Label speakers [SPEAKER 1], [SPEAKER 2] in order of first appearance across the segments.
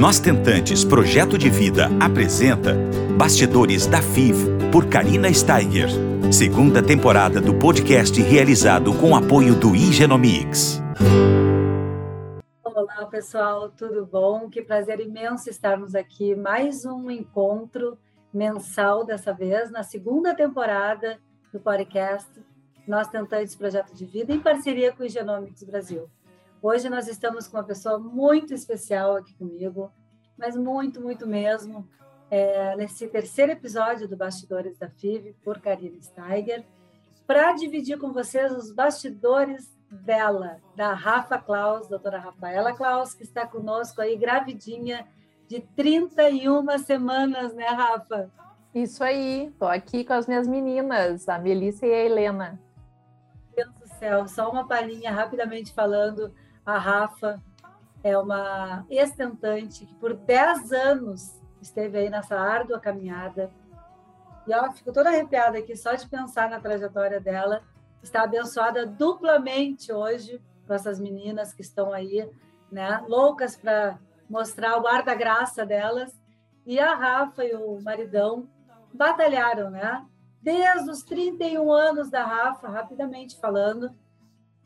[SPEAKER 1] Nós Tentantes Projeto de Vida apresenta Bastidores da FIV por Karina Steiger. Segunda temporada do podcast realizado com apoio do Igenomics.
[SPEAKER 2] Olá, pessoal, tudo bom? Que prazer imenso estarmos aqui. Mais um encontro mensal dessa vez, na segunda temporada do podcast Nós Tentantes Projeto de Vida, em parceria com o Genomics Brasil. Hoje nós estamos com uma pessoa muito especial aqui comigo, mas muito, muito mesmo, é, nesse terceiro episódio do Bastidores da FIV, por Karine Steiger, para dividir com vocês os bastidores dela, da Rafa Klaus, doutora Rafaela Klaus, que está conosco aí, gravidinha, de 31 semanas, né, Rafa?
[SPEAKER 3] Isso aí, estou aqui com as minhas meninas, a Melissa e a Helena.
[SPEAKER 2] Deus do céu, só uma palhinha rapidamente falando a Rafa é uma estentante que por 10 anos esteve aí nessa árdua caminhada. E ela fico toda arrepiada aqui só de pensar na trajetória dela. Está abençoada duplamente hoje com essas meninas que estão aí, né, loucas para mostrar o ar da graça delas. E a Rafa e o maridão batalharam, né? Desde os 31 anos da Rafa, rapidamente falando,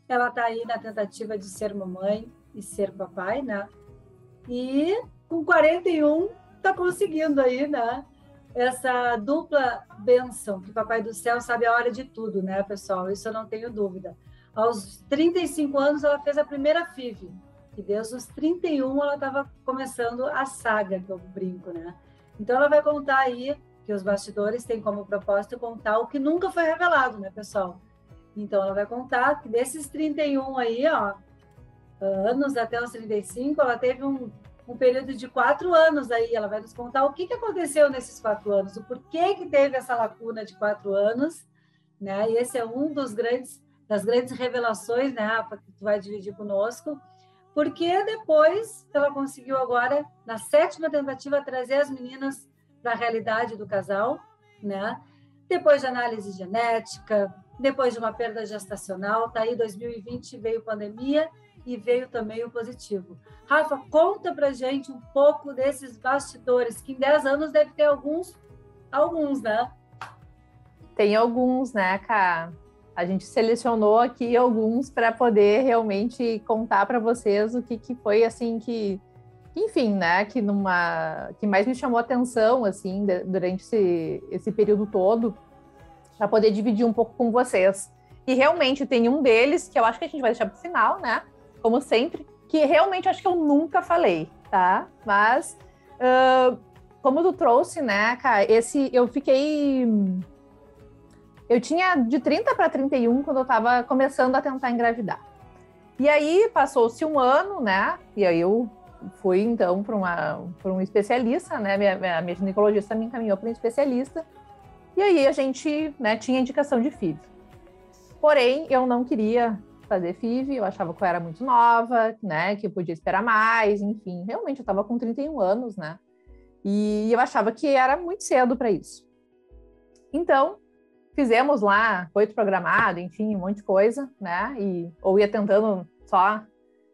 [SPEAKER 2] ela está aí na tentativa de ser mamãe e ser papai, né? E com 41 está conseguindo aí, né? Essa dupla benção, que Papai do Céu sabe a hora de tudo, né, pessoal? Isso eu não tenho dúvida. Aos 35 anos, ela fez a primeira FIV, e desde os 31 ela estava começando a saga, que eu brinco, né? Então ela vai contar aí, que os bastidores têm como propósito contar o que nunca foi revelado, né, pessoal? Então, ela vai contar que desses 31 aí, ó, anos até os 35, ela teve um, um período de quatro anos aí. Ela vai nos contar o que, que aconteceu nesses quatro anos, o porquê que teve essa lacuna de quatro anos, né? E esse é um dos grandes das grandes revelações, né, Rafa, que tu vai dividir conosco, porque depois ela conseguiu agora, na sétima tentativa, trazer as meninas para a realidade do casal, né? Depois de análise genética, depois de uma perda gestacional, tá aí 2020 veio pandemia e veio também o positivo. Rafa, conta pra gente um pouco desses bastidores, que em 10 anos deve ter alguns, alguns, né?
[SPEAKER 3] Tem alguns, né, Cá? A gente selecionou aqui alguns para poder realmente contar para vocês o que, que foi assim que, enfim, né, que numa que mais me chamou atenção assim durante esse, esse período todo para poder dividir um pouco com vocês. E realmente tem um deles que eu acho que a gente vai deixar para o final, né? Como sempre, que realmente acho que eu nunca falei, tá? Mas uh, como tu trouxe, né, cara, esse eu fiquei eu tinha de 30 para 31 quando eu estava começando a tentar engravidar. E aí passou-se um ano, né? E aí eu fui então para um especialista, né? Minha, minha, minha ginecologista me encaminhou para um especialista e aí a gente né, tinha indicação de FIV. Porém, eu não queria fazer FIV, eu achava que eu era muito nova, né, que eu podia esperar mais, enfim. Realmente, eu estava com 31 anos, né? E eu achava que era muito cedo para isso. Então, fizemos lá, coito programado, enfim, um monte de coisa, né? E, ou ia tentando só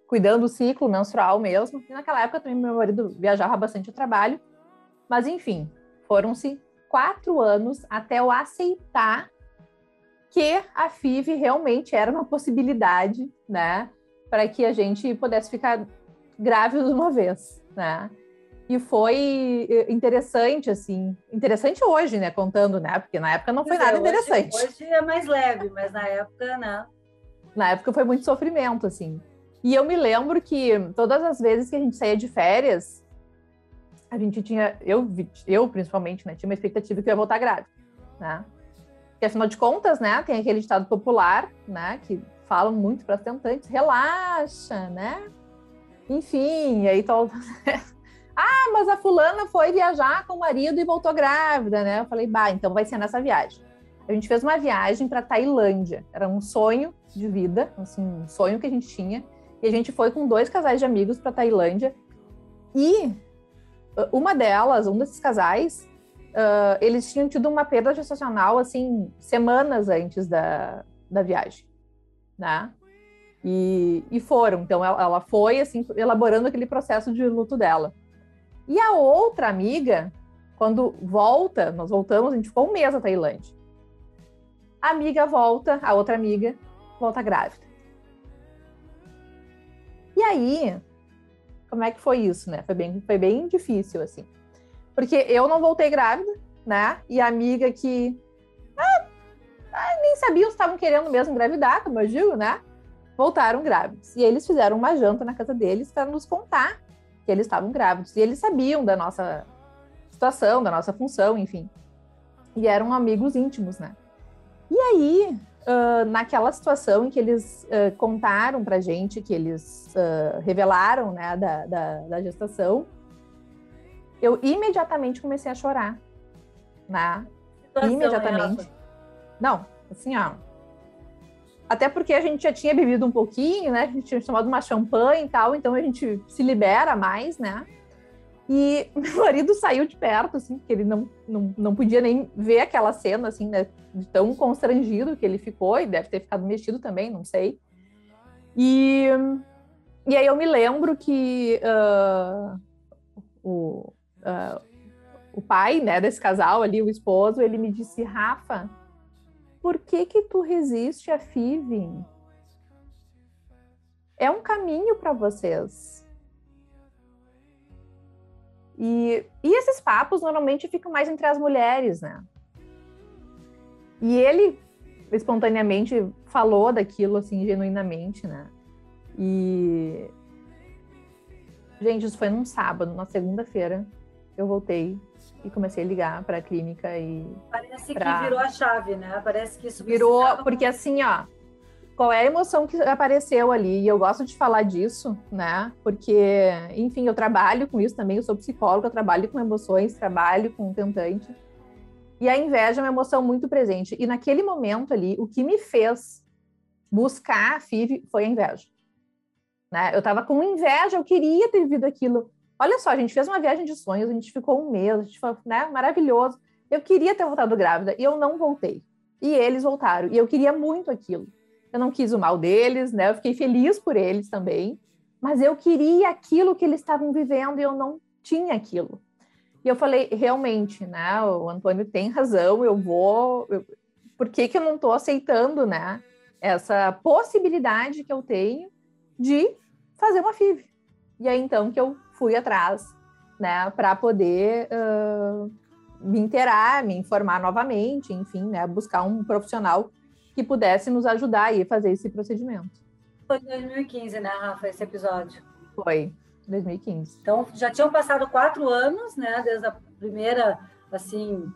[SPEAKER 3] cuidando do ciclo menstrual mesmo. E naquela época também meu marido viajava bastante o trabalho. Mas, enfim, foram-se quatro anos até eu aceitar que a FIV realmente era uma possibilidade, né? Para que a gente pudesse ficar grávido de uma vez, né? E foi eh, interessante, assim, interessante hoje, né? Contando, né? Porque na época não foi nada
[SPEAKER 2] hoje,
[SPEAKER 3] interessante.
[SPEAKER 2] Hoje é mais leve, mas na época, não.
[SPEAKER 3] Na época foi muito sofrimento, assim. E eu me lembro que todas as vezes que a gente saía de férias, a gente tinha, eu, eu principalmente, né, tinha uma expectativa que eu ia voltar grávida, né? Porque afinal de contas, né, tem aquele ditado popular, né, que falam muito para as tentantes, relaxa, né? Enfim, aí todo Ah, mas a fulana foi viajar com o marido e voltou grávida, né? Eu falei, bah, então vai ser nessa viagem. A gente fez uma viagem para Tailândia. Era um sonho de vida, assim, um sonho que a gente tinha. E a gente foi com dois casais de amigos para Tailândia. E uma delas, um desses casais, uh, eles tinham tido uma perda gestacional, assim, semanas antes da, da viagem, né? E, e foram. Então, ela, ela foi, assim, elaborando aquele processo de luto dela. E a outra amiga, quando volta, nós voltamos, a gente ficou um mês na Tailândia. A amiga volta, a outra amiga volta grávida. E aí, como é que foi isso, né? Foi bem, foi bem difícil, assim. Porque eu não voltei grávida, né? E a amiga que ah, ah, nem sabiam se estavam querendo mesmo engravidar, como eu digo, né? Voltaram grávidos. E eles fizeram uma janta na casa deles para nos contar que eles estavam grávidos. E eles sabiam da nossa situação, da nossa função, enfim. E eram amigos íntimos, né? E aí, uh, naquela situação em que eles uh, contaram pra gente, que eles uh, revelaram, né, da, da, da, gestação, eu imediatamente comecei a chorar, né? Imediatamente. Não, assim, ó. Até porque a gente já tinha bebido um pouquinho, né? A gente tinha tomado uma champanhe e tal, então a gente se libera mais, né? E meu marido saiu de perto, assim, porque ele não, não, não podia nem ver aquela cena, assim, né? De tão constrangido que ele ficou, e deve ter ficado mexido também, não sei. E, e aí eu me lembro que uh, o, uh, o pai, né, desse casal ali, o esposo, ele me disse, Rafa, por que que tu resiste a FIV? É um caminho para vocês e, e esses papos normalmente ficam mais entre as mulheres, né? E ele espontaneamente falou daquilo, assim, genuinamente, né? E. Gente, isso foi num sábado, na segunda-feira, eu voltei e comecei a ligar para a clínica e.
[SPEAKER 2] Parece pra... que virou a chave, né? Parece que isso
[SPEAKER 3] virou, porque assim, ó, qual é a emoção que apareceu ali. E eu gosto de falar disso, né? Porque, enfim, eu trabalho com isso também, eu sou psicóloga, eu trabalho com emoções, trabalho com tentante. E a inveja é uma emoção muito presente. E naquele momento ali, o que me fez buscar a FIV foi a inveja. Né? Eu estava com inveja, eu queria ter vivido aquilo. Olha só, a gente fez uma viagem de sonhos, a gente ficou um mês, a gente foi né, maravilhoso. Eu queria ter voltado grávida e eu não voltei. E eles voltaram. E eu queria muito aquilo eu não quis o mal deles, né? Eu fiquei feliz por eles também, mas eu queria aquilo que eles estavam vivendo e eu não tinha aquilo. E eu falei, realmente, né? O Antônio tem razão, eu vou. Eu... Por que, que eu não estou aceitando, né? Essa possibilidade que eu tenho de fazer uma FIV. E aí então que eu fui atrás, né, para poder uh, me inteirar, me informar novamente, enfim, né, buscar um profissional que pudesse nos ajudar a fazer esse procedimento.
[SPEAKER 2] Foi em 2015, né, Rafa, esse episódio?
[SPEAKER 3] Foi, 2015.
[SPEAKER 2] Então, já tinham passado quatro anos, né, desde a primeira, assim,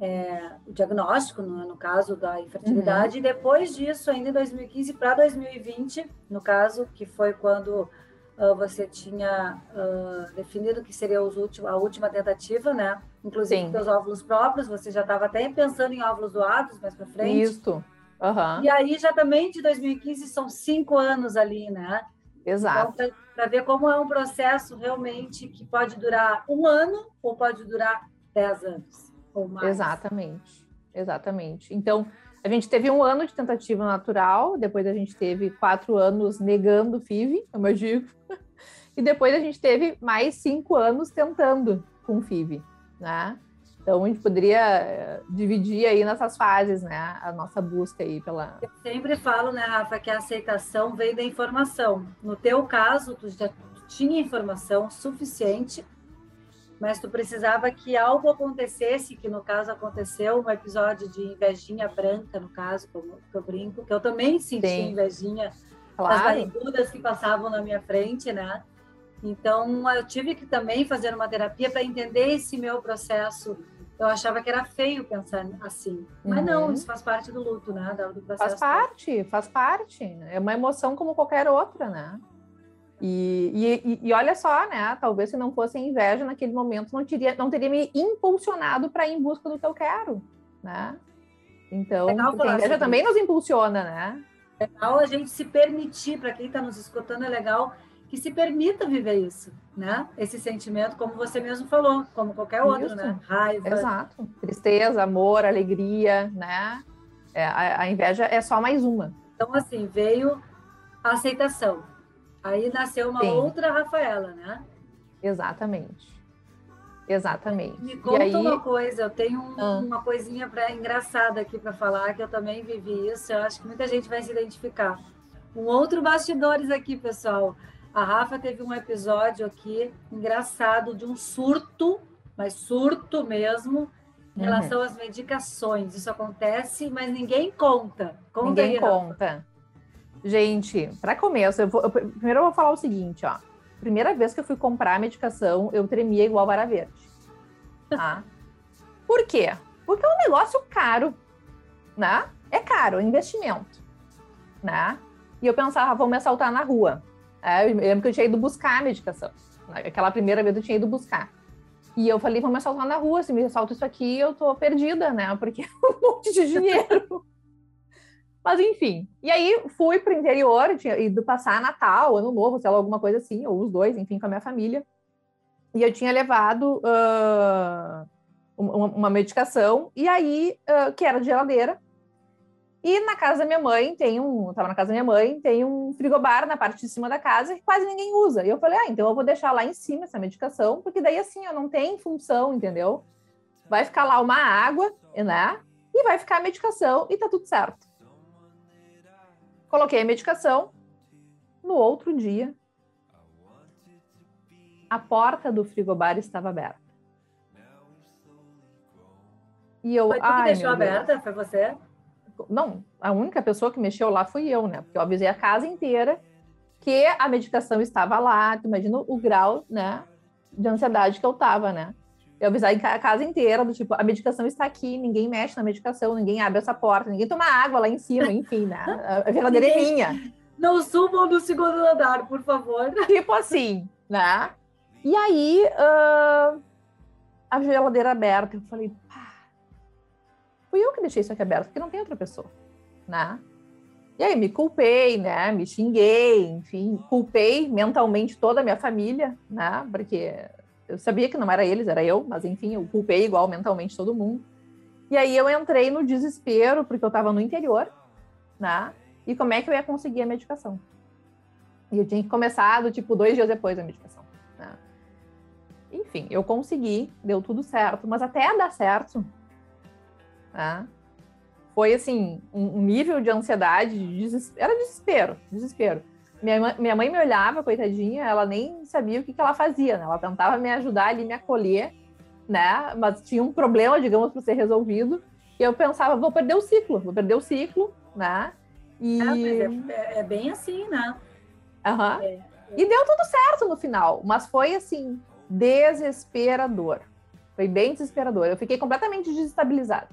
[SPEAKER 2] é, o diagnóstico, no, no, caso da infertilidade, uhum. e depois disso, ainda em 2015 para 2020, no caso, que foi quando uh, você tinha uh, definido que seria últimos, a última tentativa, né? Inclusive Sim. seus óvulos próprios, você já estava até pensando em óvulos doados mais para frente.
[SPEAKER 3] Isso. Uhum.
[SPEAKER 2] E aí já também de 2015 são cinco anos ali, né?
[SPEAKER 3] Exato.
[SPEAKER 2] Então, para ver como é um processo realmente que pode durar um ano ou pode durar dez anos ou mais.
[SPEAKER 3] Exatamente, exatamente. Então, a gente teve um ano de tentativa natural, depois a gente teve quatro anos negando o FIV, como eu digo, e depois a gente teve mais cinco anos tentando com o FIV, né? Então a gente poderia eh, dividir aí nessas fases, né, a nossa busca aí pela.
[SPEAKER 2] Eu sempre falo, né, Rafa, que a aceitação vem da informação. No teu caso, tu já tinha informação suficiente, mas tu precisava que algo acontecesse, que no caso aconteceu um episódio de invejinha branca, no caso, como eu brinco, que eu também senti Sim. invejinha claro. das barrigudas que passavam na minha frente, né? Então, eu tive que também fazer uma terapia para entender esse meu processo. Eu achava que era feio pensar assim, mas uhum. não, isso faz parte do luto, né? Do
[SPEAKER 3] processo. Faz parte, faz parte. É uma emoção como qualquer outra, né? E, e, e, olha só, né? Talvez se não fosse inveja naquele momento, não teria, não teria me impulsionado para ir em busca do que eu quero, né? Então, a inveja também nos impulsiona, né?
[SPEAKER 2] Legal a gente se permitir, para quem está nos escutando, é legal que se permita viver isso, né? Esse sentimento, como você mesmo falou, como qualquer outro, isso. né? Raiva.
[SPEAKER 3] Exato. Tristeza, amor, alegria, né? É, a, a, inveja é só mais uma.
[SPEAKER 2] Então, assim, veio a aceitação. Aí nasceu uma Sim. outra Rafaela, né?
[SPEAKER 3] Exatamente. Exatamente.
[SPEAKER 2] Me conta
[SPEAKER 3] aí...
[SPEAKER 2] uma coisa, eu tenho um, ah. uma coisinha pra, engraçada aqui para falar, que eu também vivi isso, eu acho que muita gente vai se identificar. Um outro bastidores aqui, pessoal. A Rafa teve um episódio aqui engraçado de um surto, mas surto mesmo, em uhum. relação às medicações. Isso acontece, mas ninguém conta. conta
[SPEAKER 3] ninguém aí, conta. Gente, para começo, eu vou, eu, primeiro eu vou falar o seguinte, ó. Primeira vez que eu fui comprar a medicação, eu tremia igual vara verde. Tá? Por quê? Porque é um negócio caro, né? É caro, é investimento, né? E eu pensava, vão me assaltar na rua. É, eu lembro que eu tinha ido buscar a medicação. Aquela primeira vez eu tinha ido buscar. E eu falei, vão me assaltar na rua, se me assaltam isso aqui, eu tô perdida, né? Porque é um monte de dinheiro. Mas enfim. E aí fui pro interior, tinha ido passar Natal, Ano Novo, sei lá, alguma coisa assim, ou os dois, enfim, com a minha família. E eu tinha levado uh, uma, uma, medicação, e aí, uh, que era de geladeira, e na casa da minha mãe tem um, tava na casa da minha mãe, tem um frigobar na parte de cima da casa que quase ninguém usa. E eu falei, ah, então eu vou deixar lá em cima essa medicação, porque daí assim, eu não tem função, entendeu? Vai ficar lá uma água, né? E vai ficar a medicação e tá tudo certo. Coloquei a medicação. No outro dia, a porta do frigobar estava aberta.
[SPEAKER 2] E eu, Foi tu que deixou aberta? Foi você?
[SPEAKER 3] Não, a única pessoa que mexeu lá fui eu, né? Porque eu avisei a casa inteira que a medicação estava lá. Tu imagina o grau, né? De ansiedade que eu tava, né? Eu avisei a casa inteira do tipo, a medicação está aqui, ninguém mexe na medicação, ninguém abre essa porta, ninguém toma água lá em cima, enfim, né? A geladeira é minha.
[SPEAKER 2] Não subam no segundo andar, por favor.
[SPEAKER 3] Tipo assim, né? E aí, uh, a geladeira aberta, eu falei, fui eu que deixei isso aqui aberto, porque não tem outra pessoa, né? E aí me culpei, né? Me xinguei, enfim, culpei mentalmente toda a minha família, né? Porque eu sabia que não era eles, era eu, mas enfim, eu culpei igual mentalmente todo mundo. E aí eu entrei no desespero, porque eu estava no interior, né? E como é que eu ia conseguir a medicação? E eu tinha começado, tipo, dois dias depois da medicação. Né? Enfim, eu consegui, deu tudo certo, mas até dar certo, Tá? Foi assim, um nível de ansiedade, de desespero, era desespero, desespero. Minha, minha mãe me olhava, coitadinha, ela nem sabia o que, que ela fazia, né? Ela tentava me ajudar ali, me acolher, né? Mas tinha um problema, digamos, para ser resolvido. E eu pensava, vou perder o ciclo, vou perder o ciclo, né?
[SPEAKER 2] E... É, é, é bem assim, né?
[SPEAKER 3] Uhum. É, e deu tudo certo no final, mas foi assim, desesperador. Foi bem desesperador. Eu fiquei completamente desestabilizada.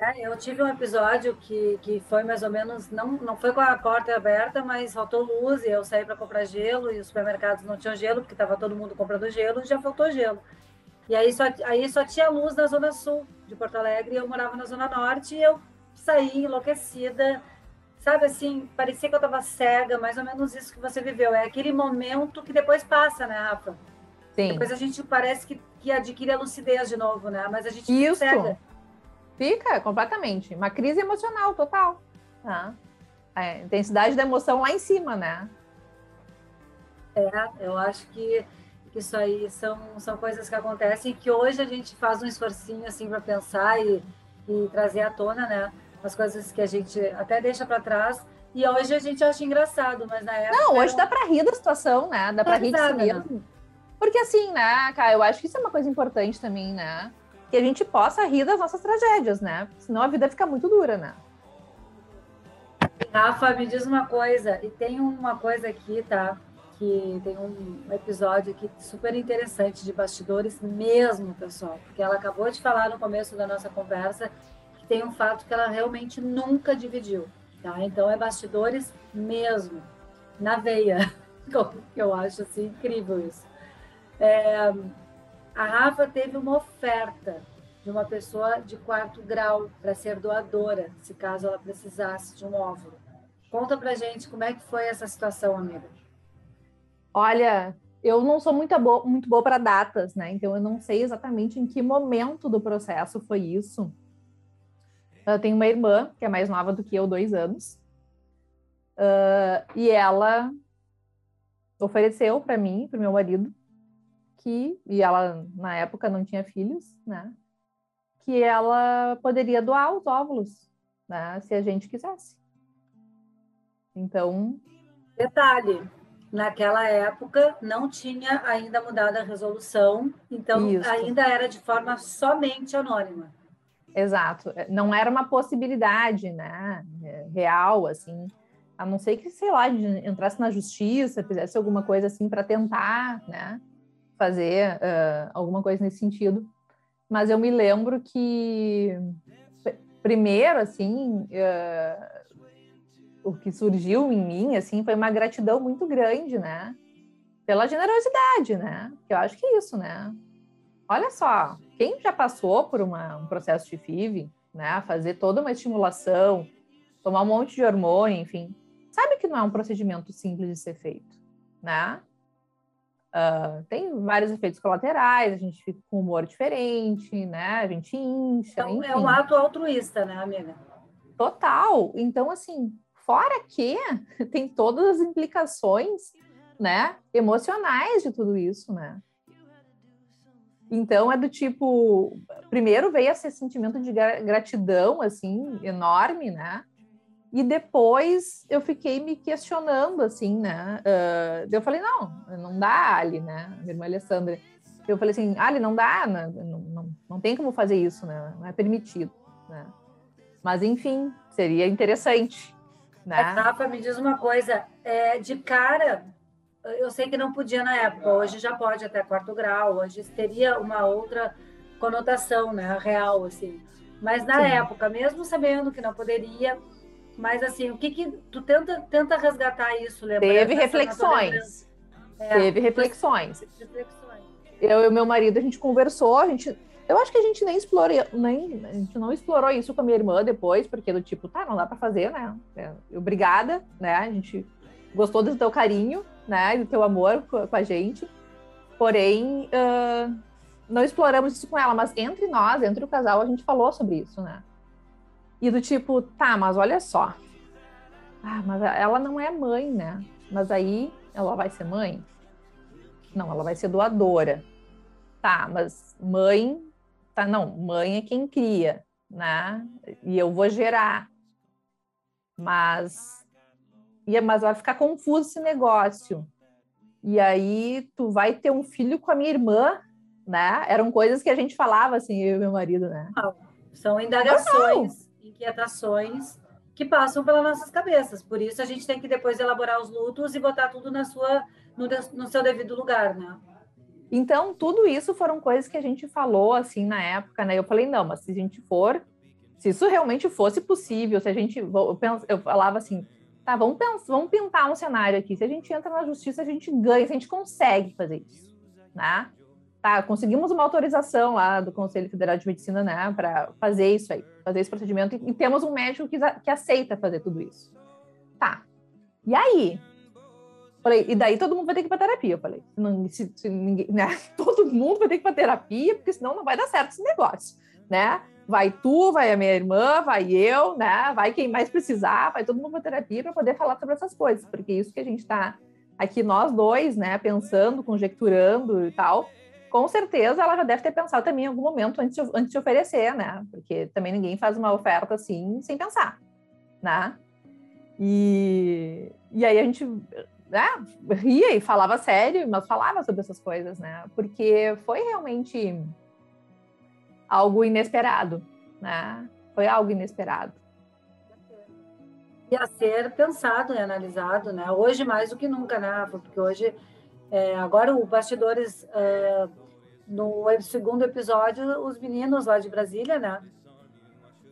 [SPEAKER 2] É, eu tive um episódio que, que foi mais ou menos, não, não foi com a porta aberta, mas faltou luz e eu saí para comprar gelo e os supermercados não tinham gelo, porque estava todo mundo comprando gelo e já faltou gelo. E aí só, aí só tinha luz na Zona Sul de Porto Alegre e eu morava na Zona Norte e eu saí enlouquecida, sabe assim, parecia que eu estava cega, mais ou menos isso que você viveu. É aquele momento que depois passa, né, Rafa? Sim. Depois a gente parece que, que adquire a lucidez de novo, né? Mas a gente
[SPEAKER 3] isso. cega. Fica completamente. Uma crise emocional total. Tá? É, intensidade da emoção lá em cima, né?
[SPEAKER 2] É, eu acho que isso aí são, são coisas que acontecem que hoje a gente faz um esforcinho assim para pensar e, e trazer à tona, né? As coisas que a gente até deixa para trás. E hoje a gente acha engraçado, mas na época.
[SPEAKER 3] Não, hoje dá para rir da situação, né? Dá para rir de si mesmo. Porque assim, né, cara, eu acho que isso é uma coisa importante também, né? Que a gente possa rir das nossas tragédias, né? Senão a vida fica muito dura, né?
[SPEAKER 2] Rafa, me diz uma coisa, e tem uma coisa aqui, tá? Que tem um episódio aqui super interessante de bastidores mesmo, pessoal, porque ela acabou de falar no começo da nossa conversa que tem um fato que ela realmente nunca dividiu, tá? Então é bastidores mesmo, na veia, eu acho assim incrível isso. É, a Rafa teve uma oferta de uma pessoa de quarto grau para ser doadora, se caso ela precisasse de um óvulo. Conta pra gente como é que foi essa situação, amiga.
[SPEAKER 3] Olha, eu não sou muito boa, muito boa para datas, né? Então eu não sei exatamente em que momento do processo foi isso. Eu tenho uma irmã que é mais nova do que eu, dois anos, uh, e ela ofereceu para mim, para meu marido, que, e ela na época não tinha filhos, né? Que ela poderia doar os óvulos, né? Se a gente quisesse. Então.
[SPEAKER 2] Detalhe, naquela época não tinha ainda mudado a resolução, então Isso. ainda era de forma somente anônima.
[SPEAKER 3] Exato, não era uma possibilidade, né, real, assim, a não ser que, sei lá, entrasse na justiça, fizesse alguma coisa assim para tentar, né, fazer uh, alguma coisa nesse sentido. Mas eu me lembro que, primeiro, assim, uh, o que surgiu em mim, assim, foi uma gratidão muito grande, né, pela generosidade, né, que eu acho que é isso, né. Olha só, quem já passou por uma, um processo de FIV, né, fazer toda uma estimulação, tomar um monte de hormônio, enfim, sabe que não é um procedimento simples de ser feito, né? Uh, tem vários efeitos colaterais, a gente fica com humor diferente, né? A gente incha.
[SPEAKER 2] Então, é um ato altruísta, né, amiga?
[SPEAKER 3] Total. Então, assim, fora que tem todas as implicações, né, emocionais de tudo isso, né? Então é do tipo, primeiro veio esse sentimento de gratidão assim enorme, né? E depois eu fiquei me questionando, assim, né? Uh, eu falei, não, não dá, Ali, né? Minha irmã Alessandra. Eu falei assim, Ali, não dá, né? não, não, não tem como fazer isso, né? Não é permitido, né? Mas, enfim, seria interessante, né?
[SPEAKER 2] Rafa, me diz uma coisa, é, de cara, eu sei que não podia na época, hoje já pode até quarto grau, hoje teria uma outra conotação, né? Real, assim. Mas na Sim. época, mesmo sabendo que não poderia, mas assim, o que que tu tenta tenta resgatar isso, lembra?
[SPEAKER 3] Teve reflexões. É, Teve reflexões. reflexões. Eu e meu marido a gente conversou, a gente eu acho que a gente nem explorou, nem a gente não explorou isso com a minha irmã depois, porque do tipo, tá, não dá para fazer, né? É, obrigada, né? A gente gostou do teu carinho, né? Do teu amor com, a gente. Porém, uh, não exploramos isso com ela, mas entre nós, entre o casal, a gente falou sobre isso, né? E do tipo, tá, mas olha só. Ah, mas ela não é mãe, né? Mas aí ela vai ser mãe? Não, ela vai ser doadora. Tá, mas mãe, tá, não, mãe é quem cria, né? E eu vou gerar. Mas e mas vai ficar confuso esse negócio. E aí tu vai ter um filho com a minha irmã, né? Eram coisas que a gente falava assim, eu e meu marido, né?
[SPEAKER 2] São indagações inquietações que passam pelas nossas cabeças. Por isso a gente tem que depois elaborar os lutos e botar tudo na sua no, no seu devido lugar, né?
[SPEAKER 3] Então, tudo isso foram coisas que a gente falou assim na época, né? Eu falei, não, mas se a gente for, se isso realmente fosse possível, se a gente eu, falava assim, tá, vamos pensar, vamos pintar um cenário aqui. Se a gente entra na justiça, a gente ganha, se a gente consegue fazer isso, né? Tá, conseguimos uma autorização lá do Conselho Federal de Medicina, né, para fazer isso aí, fazer esse procedimento, e, temos um médico que, que aceita fazer tudo isso. Tá. E aí? Falei, e daí todo mundo vai ter que ir para terapia. Eu falei, se, se ninguém, né? Todo mundo vai ter que ir para terapia, porque senão não vai dar certo esse negócio, né? Vai tu, vai a minha irmã, vai eu, né? Vai quem mais precisar, vai todo mundo para terapia para poder falar sobre essas coisas, porque isso que a gente está aqui nós dois, né, pensando, conjecturando e tal, com certeza ela já deve ter pensado também em algum momento antes de, antes de oferecer, né? Porque também ninguém faz uma oferta assim sem pensar, né? E, e aí a gente né, ria e falava sério, mas falava sobre essas coisas, né? Porque foi realmente algo inesperado, né? Foi algo inesperado.
[SPEAKER 2] E a ser pensado e analisado, né? Hoje mais do que nunca, né? Porque hoje é, agora o Bastidores, uh, no segundo episódio, os meninos lá de Brasília, né?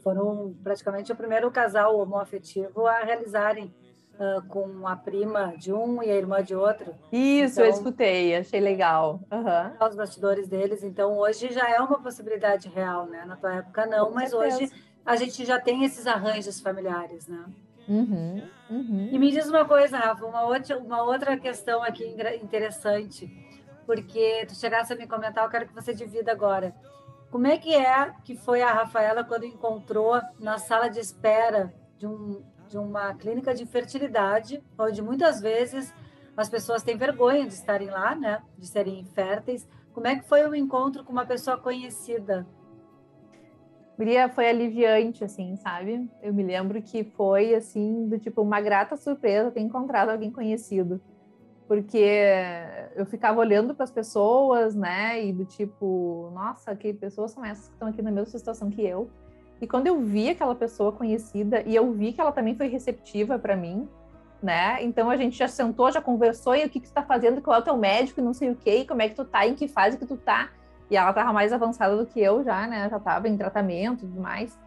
[SPEAKER 2] Foram praticamente o primeiro casal homoafetivo a realizarem uh, com a prima de um e a irmã de outro.
[SPEAKER 3] Isso, então, eu escutei, achei legal.
[SPEAKER 2] Uhum. Os bastidores deles, então hoje já é uma possibilidade real, né? Na tua época não, com mas certeza. hoje a gente já tem esses arranjos familiares, né?
[SPEAKER 3] Uhum, uhum. E
[SPEAKER 2] me diz uma coisa, Rafa, uma outra, uma outra questão aqui interessante, porque tu chegasse a me comentar, eu quero que você divida agora. Como é que é que foi a Rafaela quando encontrou na sala de espera de, um, de uma clínica de fertilidade, onde muitas vezes as pessoas têm vergonha de estarem lá, né? De serem inférteis. Como é que foi o encontro com uma pessoa conhecida?
[SPEAKER 3] Maria foi aliviante, assim, sabe? Eu me lembro que foi, assim, do tipo, uma grata surpresa ter encontrado alguém conhecido. Porque eu ficava olhando para as pessoas, né? E do tipo, nossa, que pessoas são essas que estão aqui na mesma situação que eu? E quando eu vi aquela pessoa conhecida e eu vi que ela também foi receptiva para mim, né? Então a gente já sentou, já conversou, e o que, que tu tá fazendo, qual é o teu médico, não sei o quê, como é que tu tá, em que fase que tu tá. E ela tava mais avançada do que eu já, né? Já tava em tratamento e tudo mais.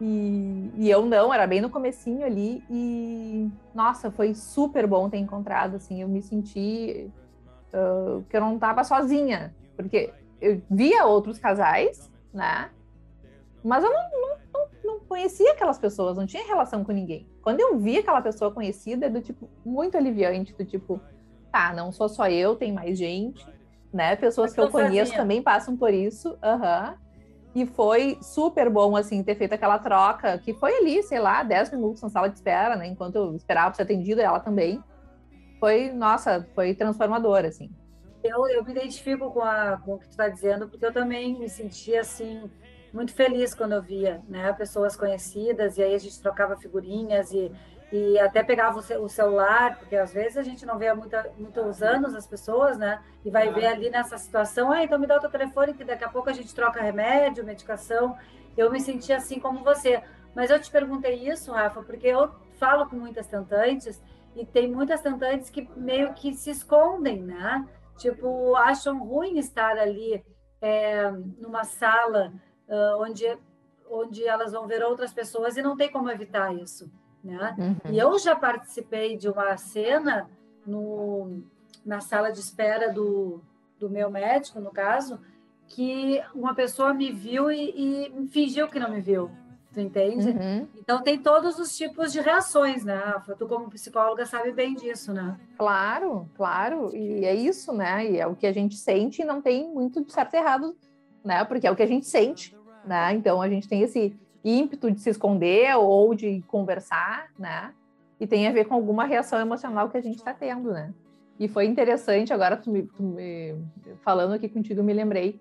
[SPEAKER 3] E, e, eu não, era bem no comecinho ali. E, nossa, foi super bom ter encontrado, assim. Eu me senti uh, que eu não tava sozinha. Porque eu via outros casais, né? Mas eu não, não, não, não conhecia aquelas pessoas, não tinha relação com ninguém. Quando eu vi aquela pessoa conhecida, é do tipo, muito aliviante, do tipo, tá, não sou só eu, tem mais gente, né? Pessoas que eu conheço também passam por isso, aham. Uhum. E foi super bom, assim, ter feito aquela troca, que foi ali, sei lá, 10 minutos na sala de espera, né? Enquanto eu esperava ser atendida, ela também. Foi, nossa, foi transformador, assim.
[SPEAKER 2] Eu, eu me identifico com, a, com o que tu está dizendo, porque eu também me sentia, assim, muito feliz quando eu via, né? Pessoas conhecidas, e aí a gente trocava figurinhas e e até pegava o celular, porque às vezes a gente não vê há muita, muitos anos as pessoas, né? E vai ver ali nessa situação, ah, então me dá o teu telefone, que daqui a pouco a gente troca remédio, medicação. Eu me senti assim como você. Mas eu te perguntei isso, Rafa, porque eu falo com muitas tentantes e tem muitas tentantes que meio que se escondem, né? Tipo, acham ruim estar ali é, numa sala uh, onde, onde elas vão ver outras pessoas e não tem como evitar isso. Né? Uhum. E eu já participei de uma cena no, na sala de espera do, do meu médico, no caso, que uma pessoa me viu e, e fingiu que não me viu. Tu entende? Uhum. Então tem todos os tipos de reações, né? Tu, como psicóloga, sabe bem disso, né?
[SPEAKER 3] Claro, claro. E é isso, né? E é o que a gente sente e não tem muito de certo e errado, né? Porque é o que a gente sente, né? Então a gente tem esse ímpeto de se esconder ou de conversar, né? E tem a ver com alguma reação emocional que a gente está tendo, né? E foi interessante, agora tu me, tu me, falando aqui contigo, me lembrei.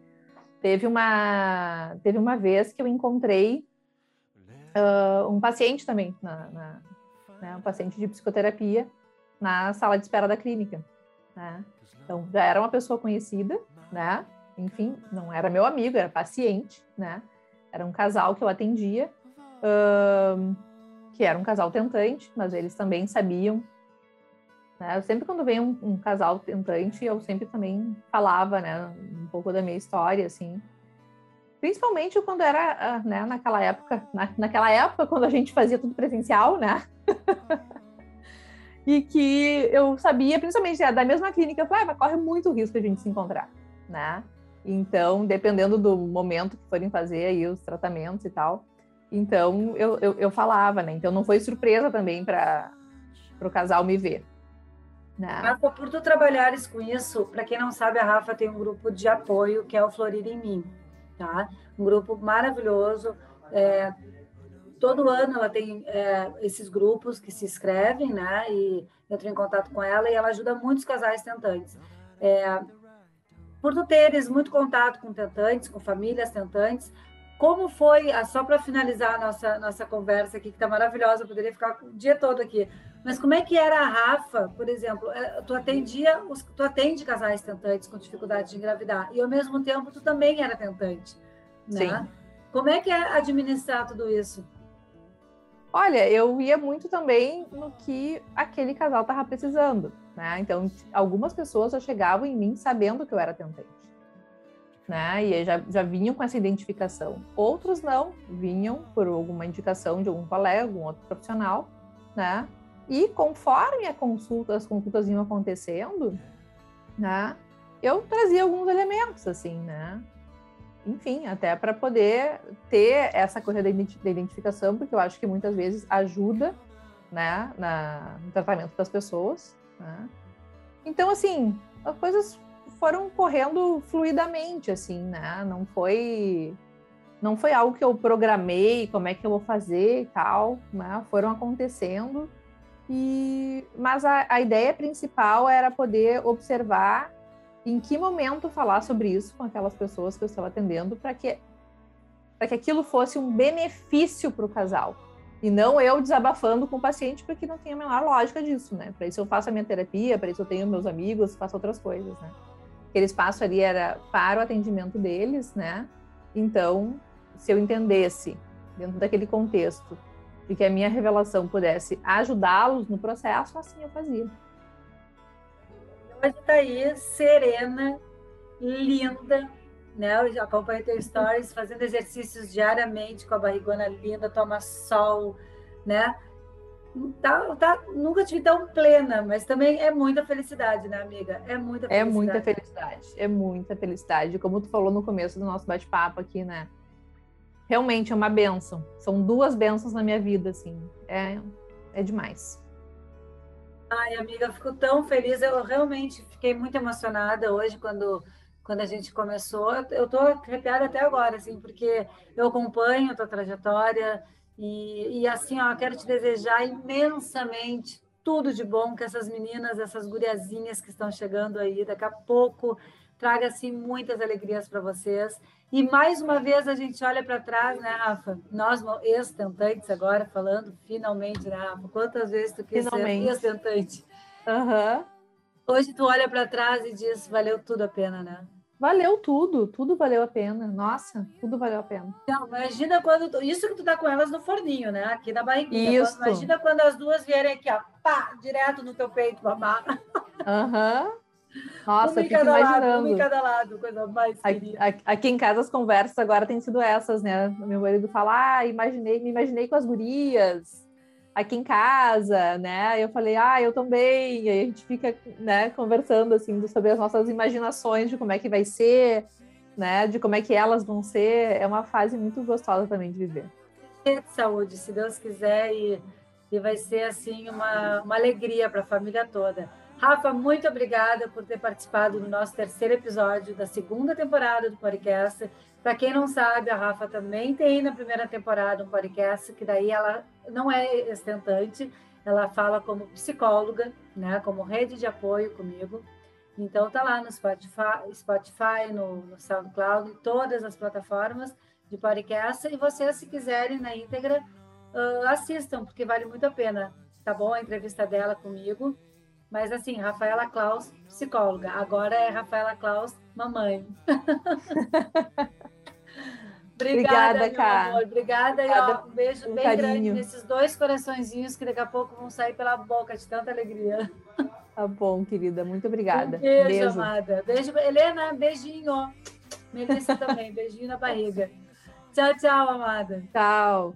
[SPEAKER 3] Teve uma, teve uma vez que eu encontrei uh, um paciente também, na, na, né, um paciente de psicoterapia, na sala de espera da clínica. Né? Então, já era uma pessoa conhecida, né? Enfim, não era meu amigo, era paciente, né? Era um casal que eu atendia, que era um casal tentante, mas eles também sabiam. Né? Sempre quando vem um, um, casal tentante, eu sempre também falava, né, um pouco da minha história, assim. Principalmente quando era, uh, né, naquela época, na, naquela época quando a gente fazia tudo presencial, né? e que eu sabia, principalmente da mesma clínica, eu falei, ah, corre muito risco a gente se encontrar, né? Então, dependendo do momento que forem fazer aí os tratamentos e tal. Então, eu, eu, eu falava, né? Então, não foi surpresa também para o casal me ver.
[SPEAKER 2] Né? Rafa, por tu trabalhares com isso, para quem não sabe, a Rafa tem um grupo de apoio que é o Florida em Mim, tá? Um grupo maravilhoso. É, todo ano ela tem é, esses grupos que se inscrevem, né? E entro em contato com ela e ela ajuda muitos casais tentantes. É, por tu teres muito contato com tentantes, com famílias tentantes, como foi, ah, só para finalizar a nossa, nossa conversa aqui, que está maravilhosa, eu poderia ficar o dia todo aqui, mas como é que era a Rafa, por exemplo, é, tu atendia, os, tu atende casais tentantes com dificuldade de engravidar, e ao mesmo tempo tu também era tentante, né? Sim. Como é que é administrar tudo isso?
[SPEAKER 3] Olha, eu ia muito também no que aquele casal estava precisando. Né? Então, algumas pessoas já chegavam em mim sabendo que eu era tentante. Né? E já, já vinham com essa identificação. Outros não, vinham por alguma indicação de algum colega, algum outro profissional, né? E conforme a consulta, as consultas iam acontecendo, né? Eu trazia alguns elementos, assim, né? Enfim, até para poder ter essa coisa da identificação, porque eu acho que muitas vezes ajuda, né, na, no tratamento das pessoas, né? Então, assim, as coisas foram correndo fluidamente, assim, né? Não foi não foi algo que eu programei, como é que eu vou fazer e tal, né? Foram acontecendo E, mas a, a ideia principal era poder observar em que momento falar sobre isso com aquelas pessoas que eu estava atendendo para que para que aquilo fosse um benefício para o casal e não eu desabafando com o paciente porque não tem a menor lógica disso, né? Para isso eu faço a minha terapia, para isso eu tenho meus amigos, faço outras coisas, né? Aquele espaço ali era para o atendimento deles, né? Então, se eu entendesse dentro daquele contexto de que a minha revelação pudesse ajudá-los no processo, assim eu fazia.
[SPEAKER 2] Hoje está aí, serena, linda, né? Eu acompanho teu stories, fazendo exercícios diariamente com a barrigona linda, toma sol, né? Tá, tá, nunca tive tão plena, mas também é muita felicidade, né, amiga? É muita felicidade.
[SPEAKER 3] É muita felicidade, é muita felicidade. Como tu falou no começo do nosso bate-papo aqui, né? realmente é uma benção. São duas bênçãos na minha vida, assim. É, é demais.
[SPEAKER 2] Ai, amiga, eu fico tão feliz. Eu realmente fiquei muito emocionada hoje quando, quando a gente começou. Eu tô arrepiada até agora, assim, porque eu acompanho a tua trajetória e, e assim, ó, quero te desejar imensamente tudo de bom que essas meninas, essas guriazinhas que estão chegando aí daqui a pouco traga assim muitas alegrias para vocês. E mais uma vez a gente olha para trás, né, Rafa? Nós ex-tentantes agora falando, finalmente, né, Rafa? Quantas vezes tu quis finalmente. ser ex-tentante?
[SPEAKER 3] Uhum.
[SPEAKER 2] Hoje tu olha para trás e diz, valeu tudo a pena, né?
[SPEAKER 3] Valeu tudo, tudo valeu a pena. Nossa, tudo valeu a pena.
[SPEAKER 2] Então, imagina quando. Tu, isso que tu tá com elas no forninho, né? Aqui na barriguinha.
[SPEAKER 3] Isso.
[SPEAKER 2] Imagina quando as duas vierem aqui, ó, pá, direto no teu peito, mamar.
[SPEAKER 3] Aham. Uhum. Nossa,
[SPEAKER 2] um
[SPEAKER 3] fico imaginando.
[SPEAKER 2] Lado, um em cada lado, coisa mais
[SPEAKER 3] aqui, aqui, em casa as conversas agora têm sido essas, né? Meu marido fala, ah, imaginei, me imaginei com as gurias aqui em casa, né? Eu falei, ah, eu também. E aí a gente fica, né, conversando assim sobre as nossas imaginações de como é que vai ser, né? De como é que elas vão ser. É uma fase muito gostosa também de viver.
[SPEAKER 2] De saúde, se Deus quiser, e, e vai ser assim uma, uma alegria para a família toda. Rafa, muito obrigada por ter participado do nosso terceiro episódio da segunda temporada do podcast. Para quem não sabe, a Rafa também tem na primeira temporada um podcast, que daí ela não é estentante, ela fala como psicóloga, né, como rede de apoio comigo. Então tá lá no Spotify, Spotify no, no SoundCloud, em todas as plataformas de podcast. E vocês, se quiserem na íntegra, uh, assistam, porque vale muito a pena. Tá bom? A entrevista dela comigo. Mas assim, Rafaela Klaus, psicóloga. Agora é Rafaela Klaus, mamãe. Obrigada, Obrigada cara. Amor. Obrigada, Obrigada. E, ó, um beijo um bem carinho. grande nesses dois coraçõezinhos que daqui a pouco vão sair pela boca de tanta alegria.
[SPEAKER 3] Tá bom, querida. Muito obrigada.
[SPEAKER 2] Um beijo, beijo, amada. Beijo, Helena, beijinho. Melissa também, beijinho na barriga. Tchau, tchau, amada.
[SPEAKER 3] Tchau.